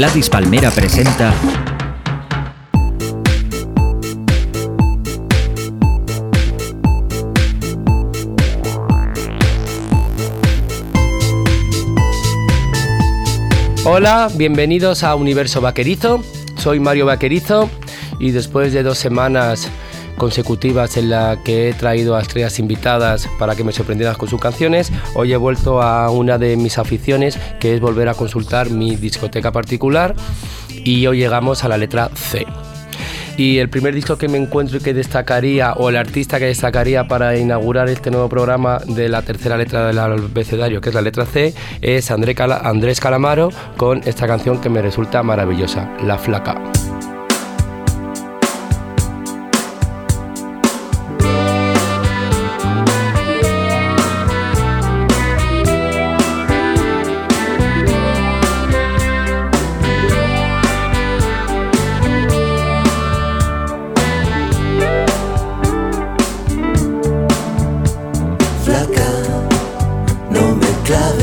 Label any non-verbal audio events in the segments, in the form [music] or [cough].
Gladys Palmera presenta Hola, bienvenidos a Universo Vaquerizo. Soy Mario Vaquerizo y después de dos semanas consecutivas en la que he traído a estrellas invitadas para que me sorprendieran con sus canciones, hoy he vuelto a una de mis aficiones que es volver a consultar mi discoteca particular y hoy llegamos a la letra C. Y el primer disco que me encuentro y que destacaría, o el artista que destacaría para inaugurar este nuevo programa de la tercera letra del abecedario, que es la letra C, es Andrés Calamaro con esta canción que me resulta maravillosa, La Flaca. clave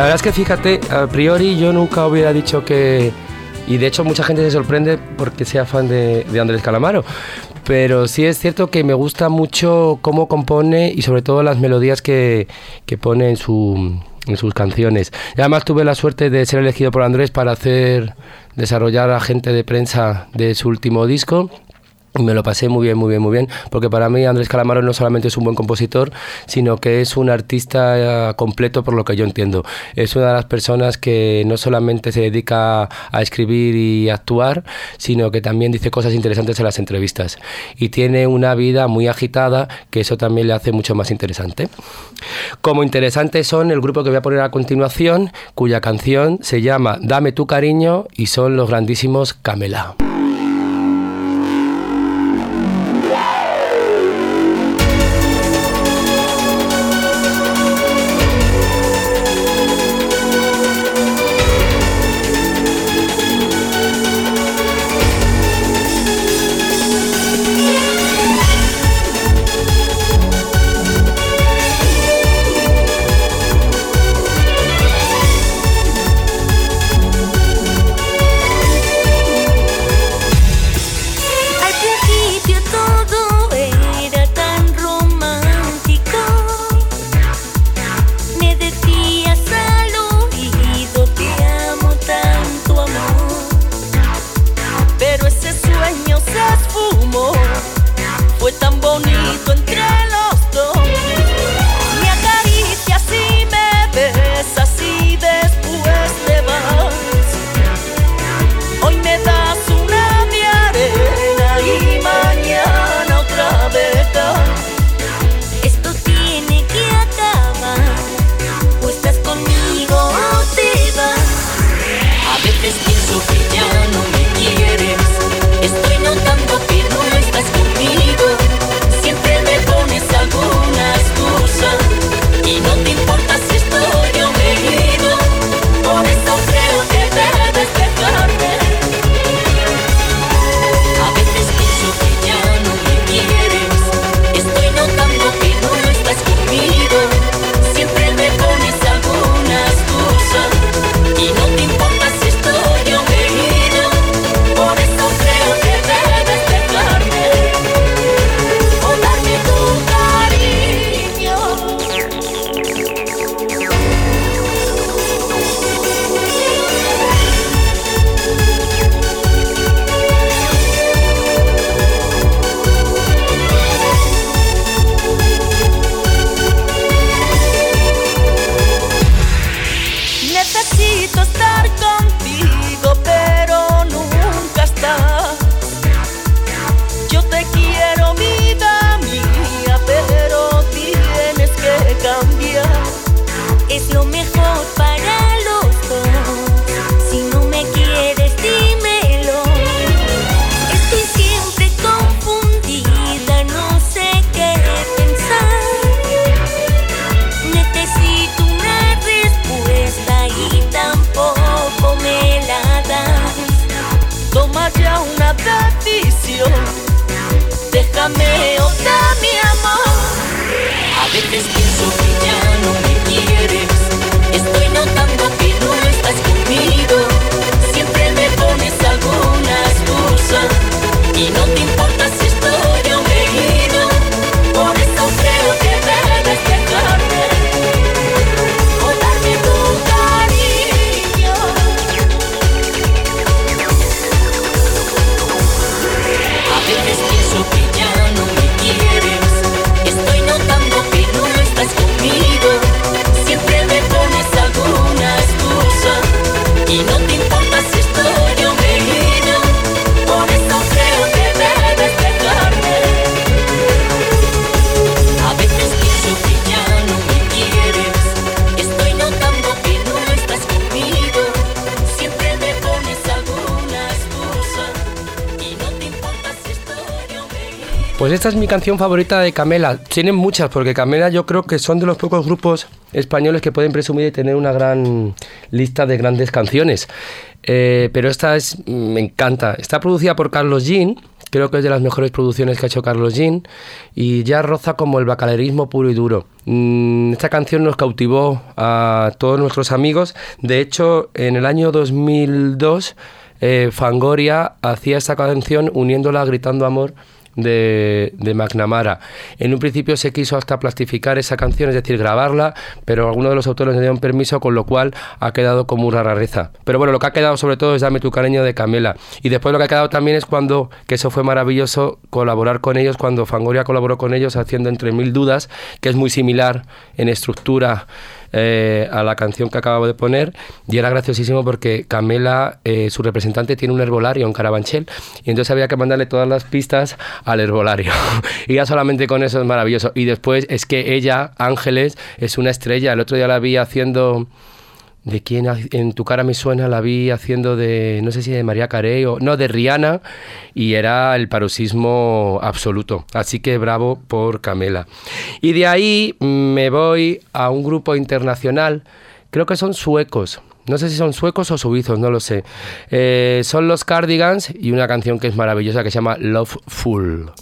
La verdad es que fíjate, a priori yo nunca hubiera dicho que... Y de hecho mucha gente se sorprende porque sea fan de, de Andrés Calamaro. Pero sí es cierto que me gusta mucho cómo compone y sobre todo las melodías que, que pone en, su, en sus canciones. Y además tuve la suerte de ser elegido por Andrés para hacer desarrollar agente de prensa de su último disco me lo pasé muy bien, muy bien, muy bien, porque para mí Andrés Calamaro no solamente es un buen compositor, sino que es un artista eh, completo por lo que yo entiendo. Es una de las personas que no solamente se dedica a escribir y actuar, sino que también dice cosas interesantes en las entrevistas. Y tiene una vida muy agitada, que eso también le hace mucho más interesante. Como interesantes son el grupo que voy a poner a continuación, cuya canción se llama Dame tu cariño y son los grandísimos Camela. Esta es mi canción favorita de Camela. Tienen muchas, porque Camela yo creo que son de los pocos grupos españoles que pueden presumir de tener una gran lista de grandes canciones. Eh, pero esta es, me encanta. Está producida por Carlos Jean, creo que es de las mejores producciones que ha hecho Carlos Jean y ya roza como el bacalerismo puro y duro. Mm, esta canción nos cautivó a todos nuestros amigos. De hecho, en el año 2002, eh, Fangoria hacía esta canción uniéndola Gritando Amor de, McNamara. En un principio se quiso hasta plastificar esa canción, es decir, grabarla, pero algunos de los autores le dieron permiso, con lo cual ha quedado como una rareza. Pero bueno, lo que ha quedado sobre todo es Dame tu cariño de Camela. Y después lo que ha quedado también es cuando, que eso fue maravilloso, colaborar con ellos, cuando Fangoria colaboró con ellos haciendo Entre Mil Dudas, que es muy similar en estructura eh, a la canción que acabo de poner y era graciosísimo porque Camela, eh, su representante, tiene un herbolario en Carabanchel y entonces había que mandarle todas las pistas al herbolario. [laughs] Y ya solamente con eso es maravilloso. Y después es que ella, Ángeles, es una estrella, el otro día la vi haciendo de quién en tu cara me suena la vi haciendo de no sé si de María Carey o no de Rihanna y era el paroxismo absoluto así que bravo por Camela y de ahí me voy a un grupo internacional creo que son suecos no sé si son suecos o suizos, no lo sé. Eh, son los Cardigans y una canción que es maravillosa que se llama Loveful.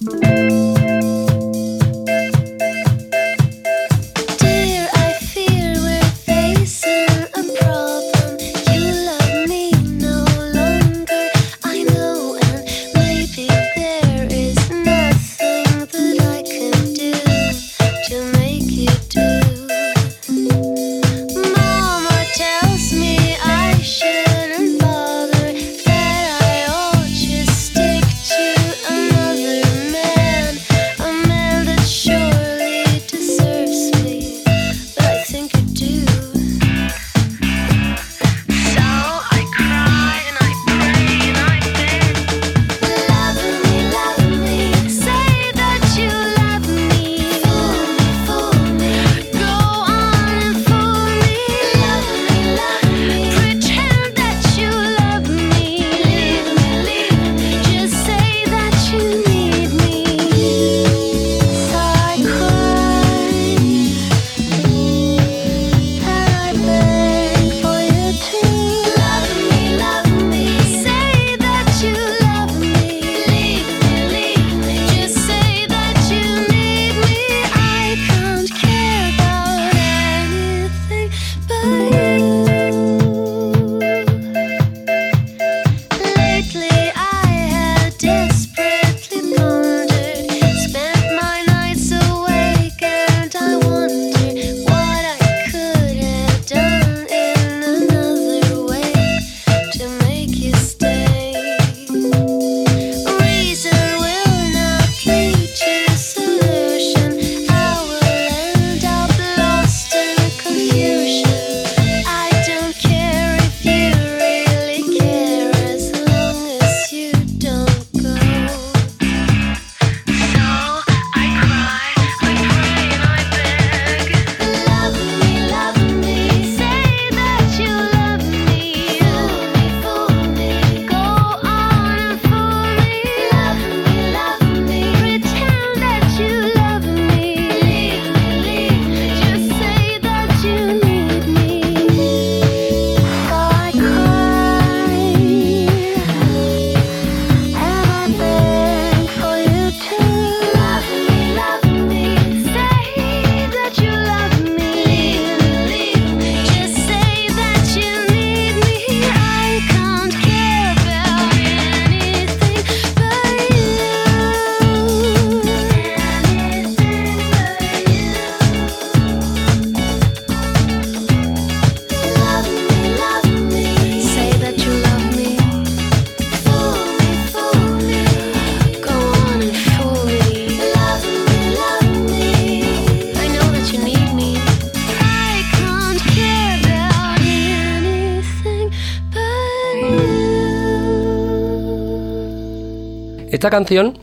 Esta canción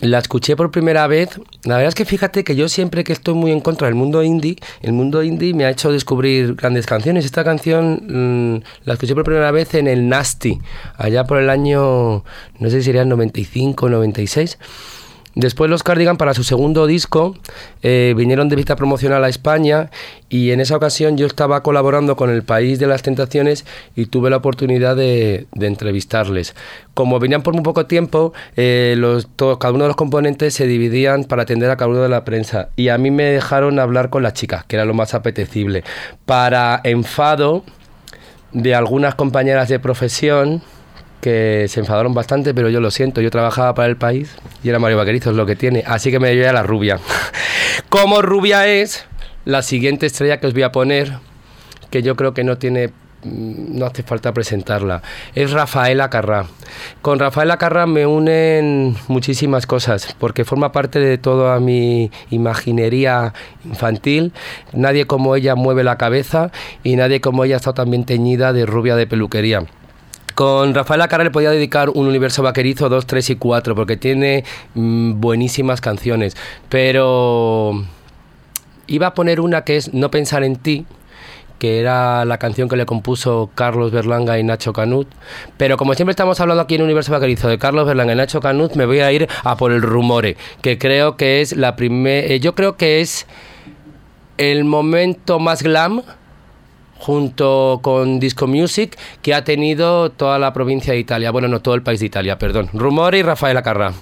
la escuché por primera vez. La verdad es que fíjate que yo siempre que estoy muy en contra del mundo indie, el mundo indie me ha hecho descubrir grandes canciones. Esta canción mm, la escuché por primera vez en el Nasty, allá por el año, no sé si sería el 95 96. Después los Cardigan para su segundo disco eh, vinieron de visita promocional a España y en esa ocasión yo estaba colaborando con El País de las Tentaciones y tuve la oportunidad de, entrevistarles. Como venían por muy poco tiempo, eh, cada uno de los componentes se dividían para atender a cada uno de la prensa y a mí me dejaron hablar con las chicas, que era lo más apetecible. Para enfado de algunas compañeras de profesión, que se enfadaron bastante, pero yo lo siento, yo trabajaba para el país y era Mario Vaquerizo, es lo que tiene, así que me llevé a la rubia. [laughs] Como rubia es la siguiente estrella que os voy a poner, que yo creo que no tiene mm, no hace falta presentarla. Es Rafaela Carrá. Con Rafaela Carrá me unen muchísimas cosas, porque forma parte de toda mi imaginería infantil. Nadie como ella mueve la cabeza y nadie como ella está también teñida de rubia de peluquería. Con Rafael Acarra le podía dedicar un universo vaquerizo 2, 3 y 4 porque tiene mm, buenísimas canciones. Pero iba a poner una que es No pensar en ti, que era la canción que le compuso Carlos Berlanga y Nacho Canut. Pero como siempre estamos hablando aquí en Universo Vaquerizo de Carlos Berlanga y Nacho Canut, me voy a ir a por el Rumore, que creo que es la primera. Eh, yo creo que es el momento más glam junto con Disco Music que ha tenido toda la provincia de Italia, bueno, no todo el país de Italia, perdón. Rumore y Rafael Acarra.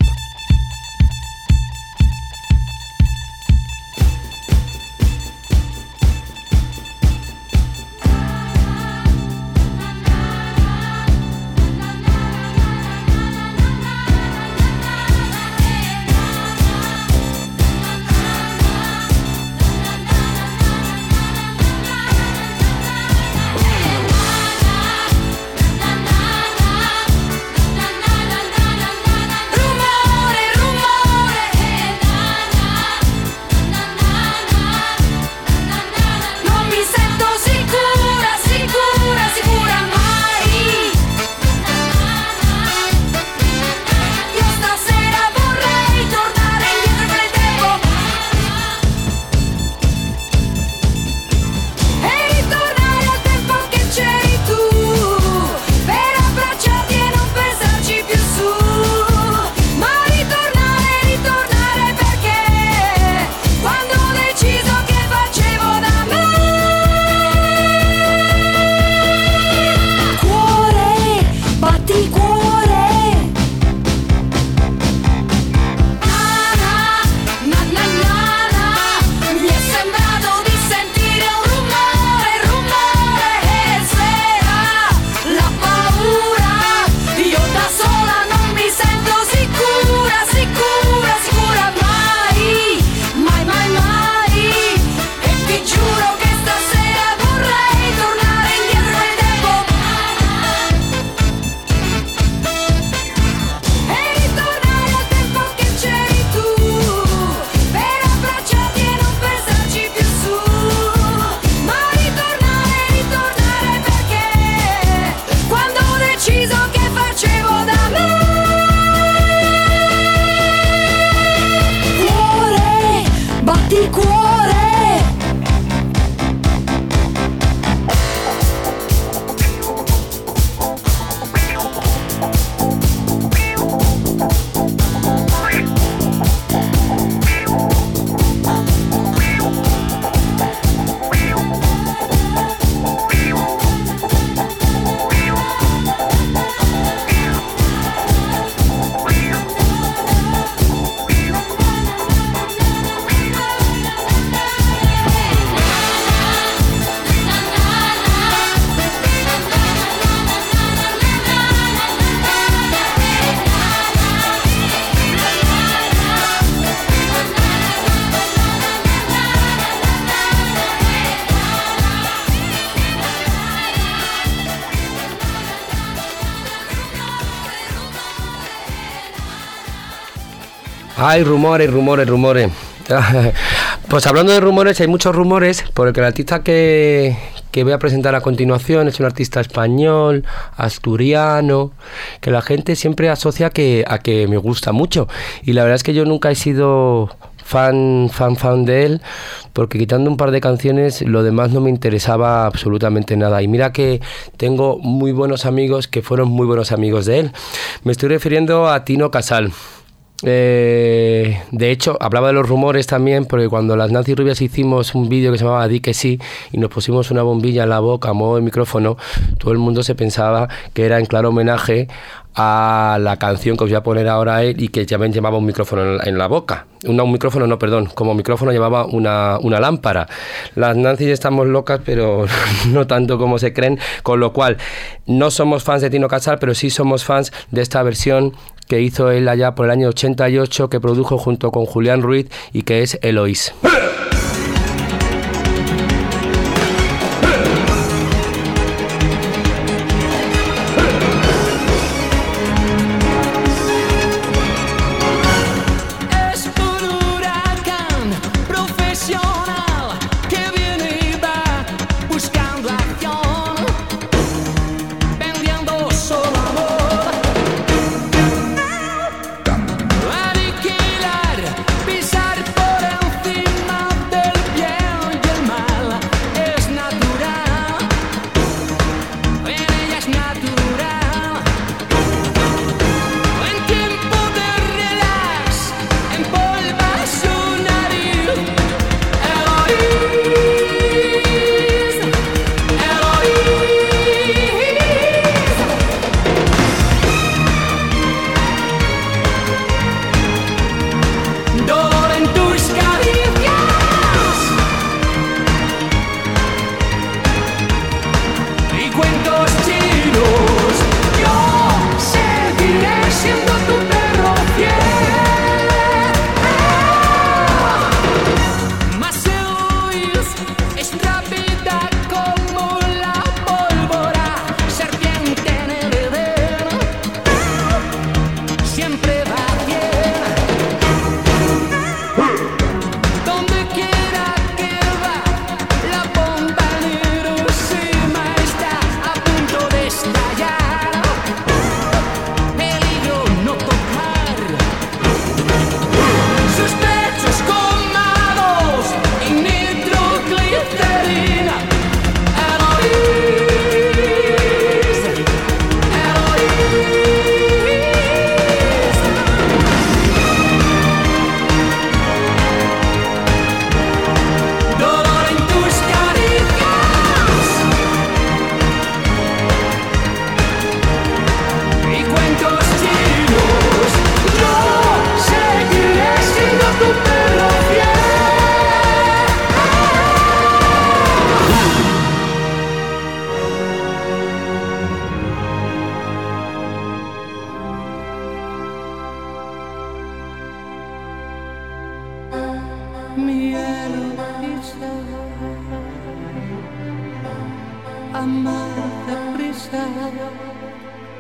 Hay rumores, rumores, rumores. [laughs] Pues hablando de rumores, hay muchos rumores, porque el artista que, voy a presentar a continuación es un artista español, asturiano, que la gente siempre asocia que, a que me gusta mucho. Y la verdad es que yo nunca he sido fan, fan, fan de él, porque quitando un par de canciones, lo demás no me interesaba absolutamente nada. Y mira que tengo muy buenos amigos que fueron muy buenos amigos de él. Me estoy refiriendo a Tino Casal. Eh, de hecho, hablaba de los rumores también, porque cuando las Nancy Rubias hicimos un vídeo que se llamaba Di que sí y nos pusimos una bombilla en la boca modo de micrófono, todo el mundo se pensaba que era en claro homenaje a la canción que os voy a poner ahora él y que ven llevaba un micrófono en la, boca. un micrófono, no, perdón, como micrófono llevaba una, una lámpara. Las Nancy estamos locas, pero [laughs] no tanto como se creen, con lo cual no somos fans de Tino Casal, pero sí somos fans de esta versión que hizo él allá por el año 88, que produjo junto con Julián Ruiz y que es Eloís.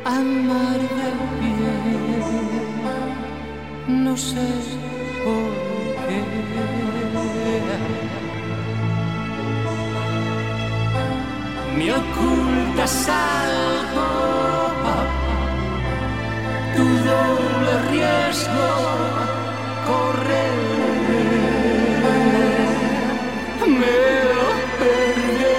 amar de pie, no sé por qué. Me ocultas algo, tu doble riesgo correr. Me lo perdí.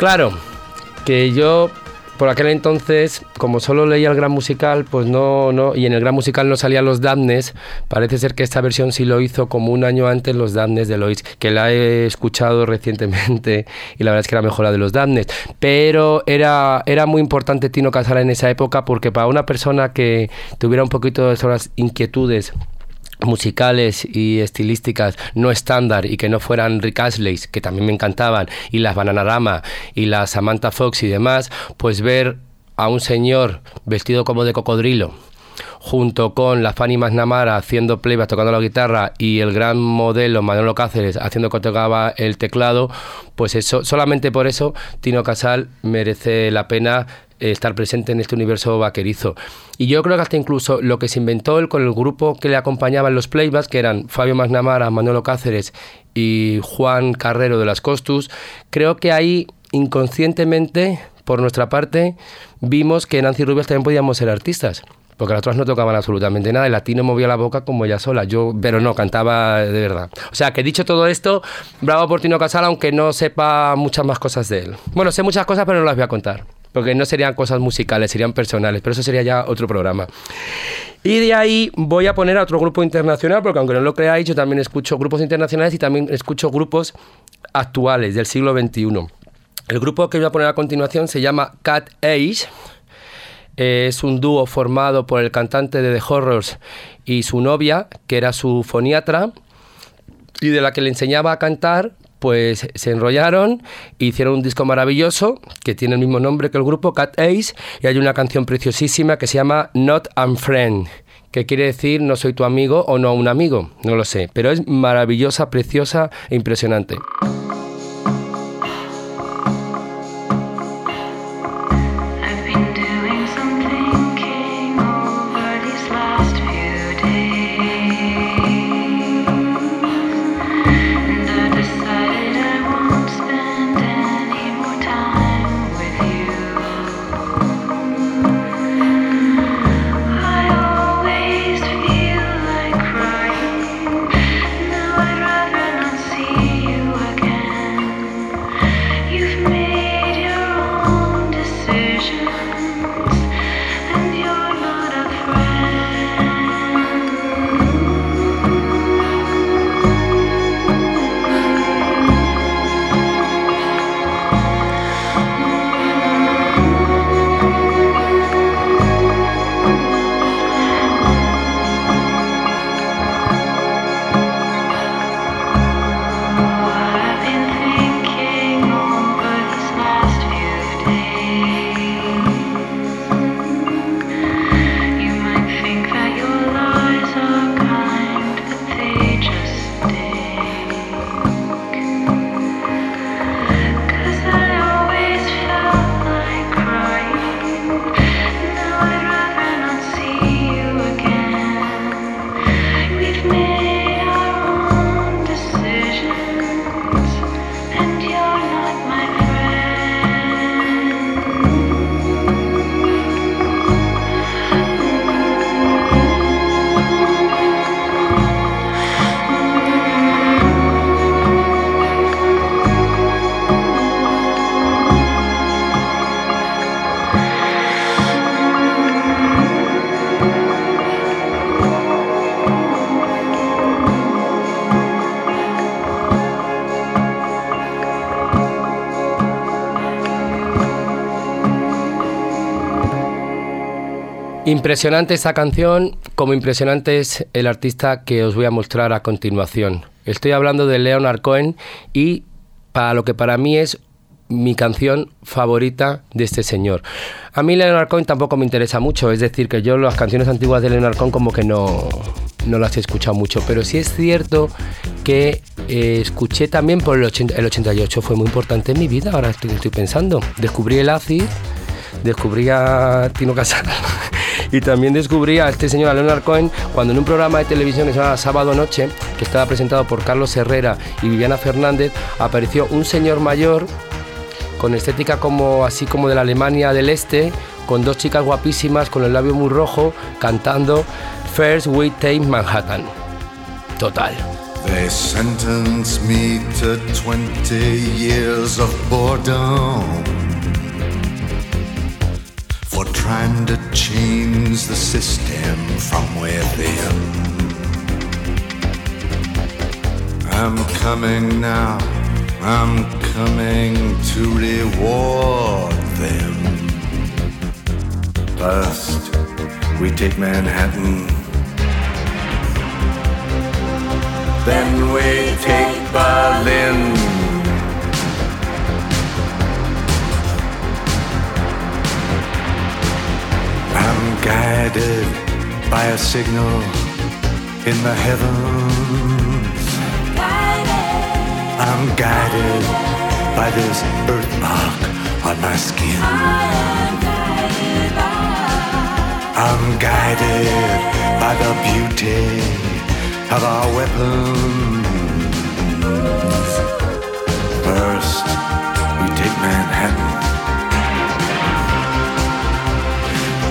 Claro, que yo por aquel entonces, como solo leía el gran musical, pues no, no, y en el gran musical no salían los Damnes, parece ser que esta versión sí lo hizo como un año antes los Damnes de Lois, que la he escuchado recientemente [laughs] y la verdad es que era mejor la de los Damnes. Pero era, era muy importante Tino Casala en esa época porque para una persona que tuviera un poquito de esas inquietudes musicales y estilísticas no estándar y que no fueran Rick Astley, que también me encantaban, y las Bananarama y las Samantha Fox y demás, pues ver a un señor vestido como de cocodrilo, junto con la Fanny McNamara haciendo playback tocando la guitarra y el gran modelo Manolo Cáceres haciendo que tocaba el teclado, pues eso, solamente por eso Tino Casal merece la pena estar presente en este universo vaquerizo. Y yo creo que hasta incluso lo que se inventó él con el grupo que le acompañaba en los playbacks, que eran Fabio Magnamara, Manolo Cáceres y Juan Carrero de las Costus, creo que ahí inconscientemente, por nuestra parte, vimos que Nancy Rubias también podíamos ser artistas porque las otras no tocaban absolutamente nada. El latino movía la boca como ella sola, yo, pero no, cantaba de verdad. O sea, que dicho todo esto, bravo por Tino Casal, aunque no sepa muchas más cosas de él. Bueno, sé muchas cosas, pero no las voy a contar porque no serían cosas musicales, serían personales, pero eso sería ya otro programa. Y de ahí voy a poner a otro grupo internacional, porque aunque no lo creáis, yo también escucho grupos internacionales y también escucho grupos actuales del siglo XXI. El grupo que voy a poner a continuación se llama Cat Age. Es un dúo formado por el cantante de The Horrors y su novia, que era su foniatra, y de la que le enseñaba a cantar pues se enrollaron, hicieron un disco maravilloso que tiene el mismo nombre que el grupo, Cat Ace, y hay una canción preciosísima que se llama Not and Friend que quiere decir no soy tu amigo o no un amigo, no lo sé, pero es maravillosa, preciosa e impresionante. Impresionante esta canción, como impresionante es el artista que os voy a mostrar a continuación. Estoy hablando de Leonard Cohen y para lo que para mí es mi canción favorita de este señor. A mí Leonard Cohen tampoco me interesa mucho, es decir, que yo las canciones antiguas de Leonard Cohen como que no, no las he escuchado mucho, pero sí es cierto que eh, escuché también por el, 88, fue muy importante en mi vida, ahora estoy, estoy pensando. Descubrí el acid, descubrí a Tino Casal [laughs] Y también descubrí a este señor, a Leonard Cohen, cuando en un programa de televisión que se llama Sábado Noche, que estaba presentado por Carlos Herrera y Viviana Fernández, apareció un señor mayor con estética como así como de la Alemania del Este, con dos chicas guapísimas con el labio muy rojo, cantando First We Take Manhattan. Total. They me to 20 years of boredom for trying to change the system from within. I'm coming now, I'm coming to reward them. First, we take Manhattan. Then we take Berlin. I'm guided by a signal in the heavens. I'm guided by this birthmark on my skin. I'm guided by the beauty of our weapons.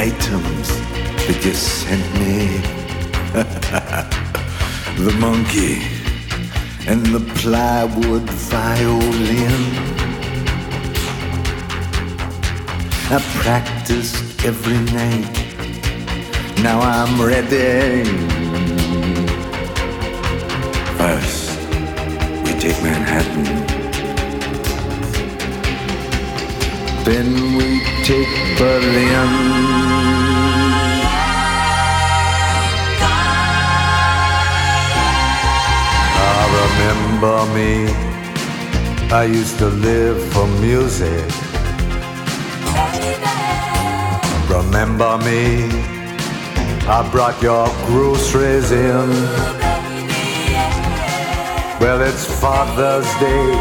Items that you sent me. [laughs] the monkey and the plywood violin. I practiced every night. Now I'm ready. First, we take Manhattan. Then we take Berlin. Remember me. I used to live for music. Remember me. I brought your groceries in. Well, it's Father's Day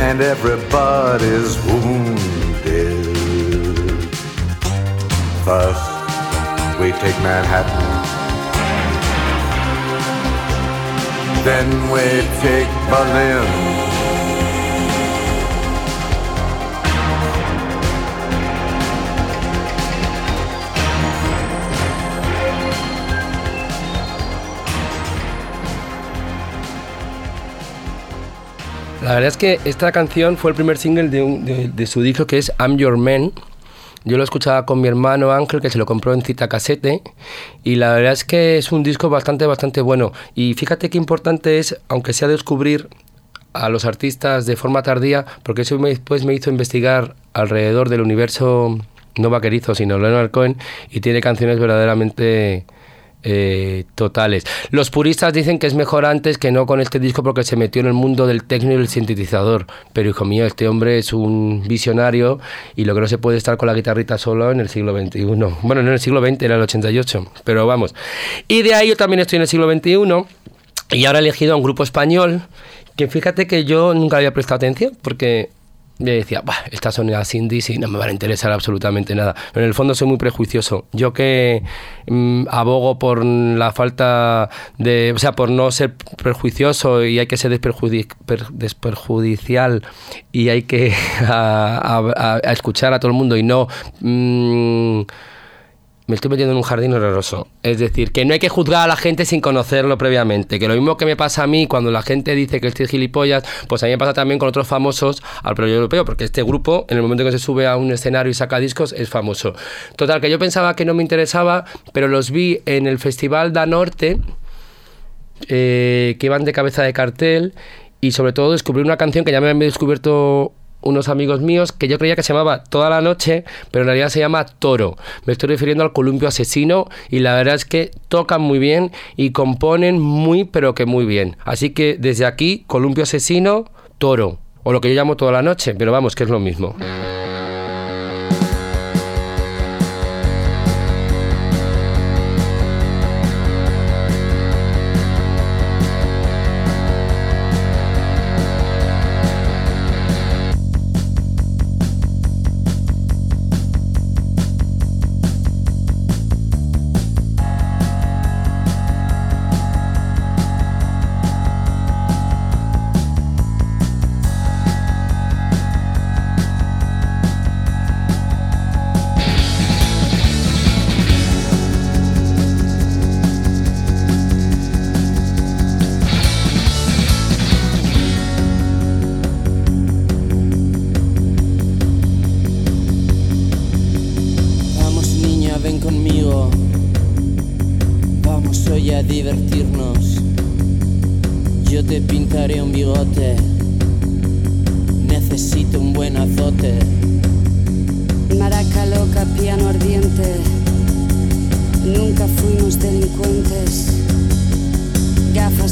and everybody's wounded. First, we take Manhattan. then we take Berlin. La verdad es que esta canción fue el primer single de, de su disco que es I'm Your Man, yo lo escuchaba con mi hermano Ángel, que se lo compró en cita casete, y la verdad es que es un disco bastante, bastante bueno. Y fíjate qué importante es, aunque sea descubrir a los artistas de forma tardía, porque eso me- después me hizo investigar alrededor del universo no vaquerizo, sino Leonard Cohen, y tiene canciones verdaderamente eh, totales. Los puristas dicen que es mejor antes que no con este disco porque se metió en el mundo del techno y el sintetizador. Pero hijo mío, este hombre es un visionario y lo que no se puede estar con la guitarrita solo en el siglo XXI. Bueno, no en el siglo XX, era el 88, pero vamos. Y de ahí yo también estoy en el siglo XXI y ahora he elegido a un grupo español que fíjate que yo nunca había prestado atención porque yo decía, "Bah, estas son las indies y no me van a interesar absolutamente nada. Pero en el fondo soy muy prejuicioso. Yo que mm, abogo por la falta de, o sea, por no ser prejuicioso y hay que ser desperjudi- per- desperjudicial y hay que [laughs] escuchar a todo el mundo y no... mm, me estoy metiendo en un jardín horroroso. Es decir, que no hay que juzgar a la gente sin conocerlo previamente. Que lo mismo que me pasa a mí cuando la gente dice que estoy gilipollas, pues a mí me pasa también con otros famosos al proyecto europeo, porque este grupo, en el momento que se sube a un escenario y saca discos, es famoso. Total, que yo pensaba que no me interesaba, pero los vi en el Festival da Norte, eh, que iban de cabeza de cartel, y sobre todo descubrí una canción que ya me habían descubierto unos amigos míos que yo creía que se llamaba Toda la Noche, pero en realidad se llama Toro. Me estoy refiriendo al columpio asesino y la verdad es que tocan muy bien y componen muy, pero que muy bien. Así que desde aquí, columpio asesino, Toro. O lo que yo llamo Toda la Noche, pero vamos, que es lo mismo.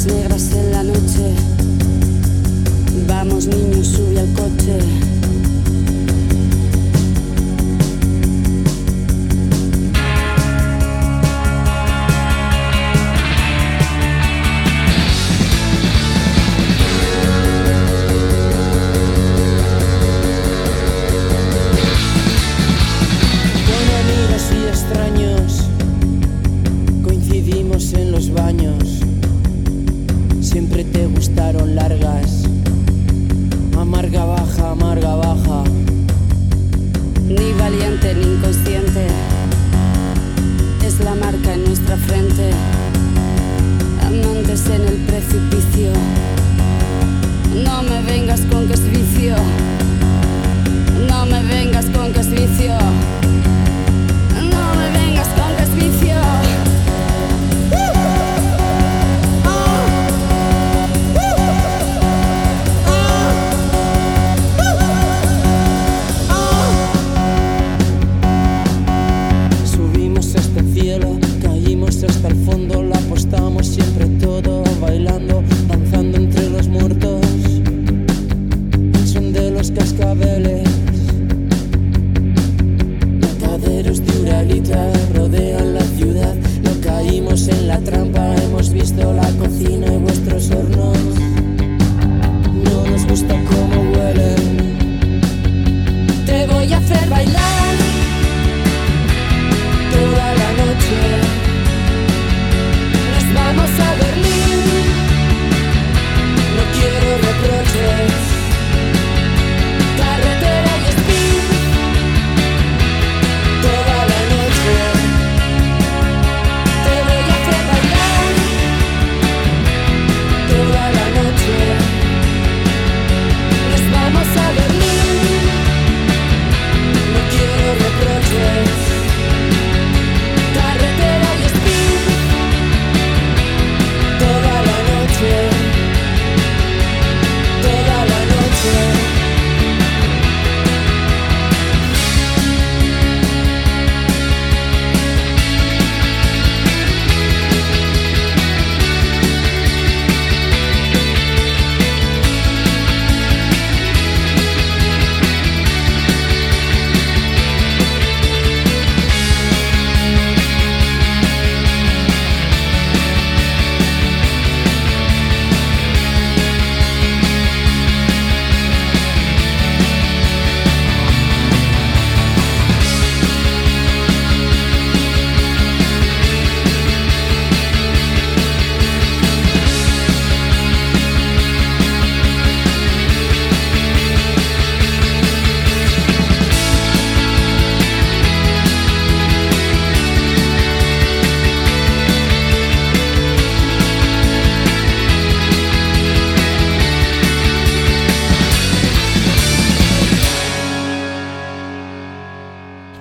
Negras en la noche. Vamos niños, sube al coche. rodean la ciudad. No caímos en la trampa, hemos visto la cocina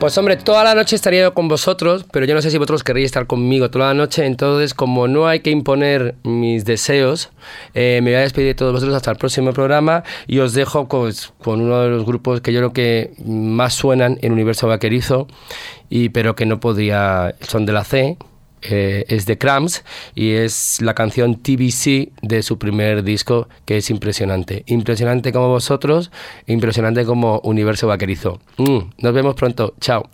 Pues hombre, toda la noche estaría yo con vosotros, pero yo no sé si vosotros querréis estar conmigo toda la noche, entonces como no hay que imponer mis deseos, eh, me voy a despedir de todos vosotros hasta el próximo programa y os dejo pues, con uno de los grupos que yo creo que más suenan en Universo Vaquerizo, y, pero que no podría, son de la C, eh, es de Cramps y es la canción TBC de su primer disco que es impresionante. Impresionante como vosotros, impresionante como Universo Vaquerizo. Mm, nos vemos pronto, chao.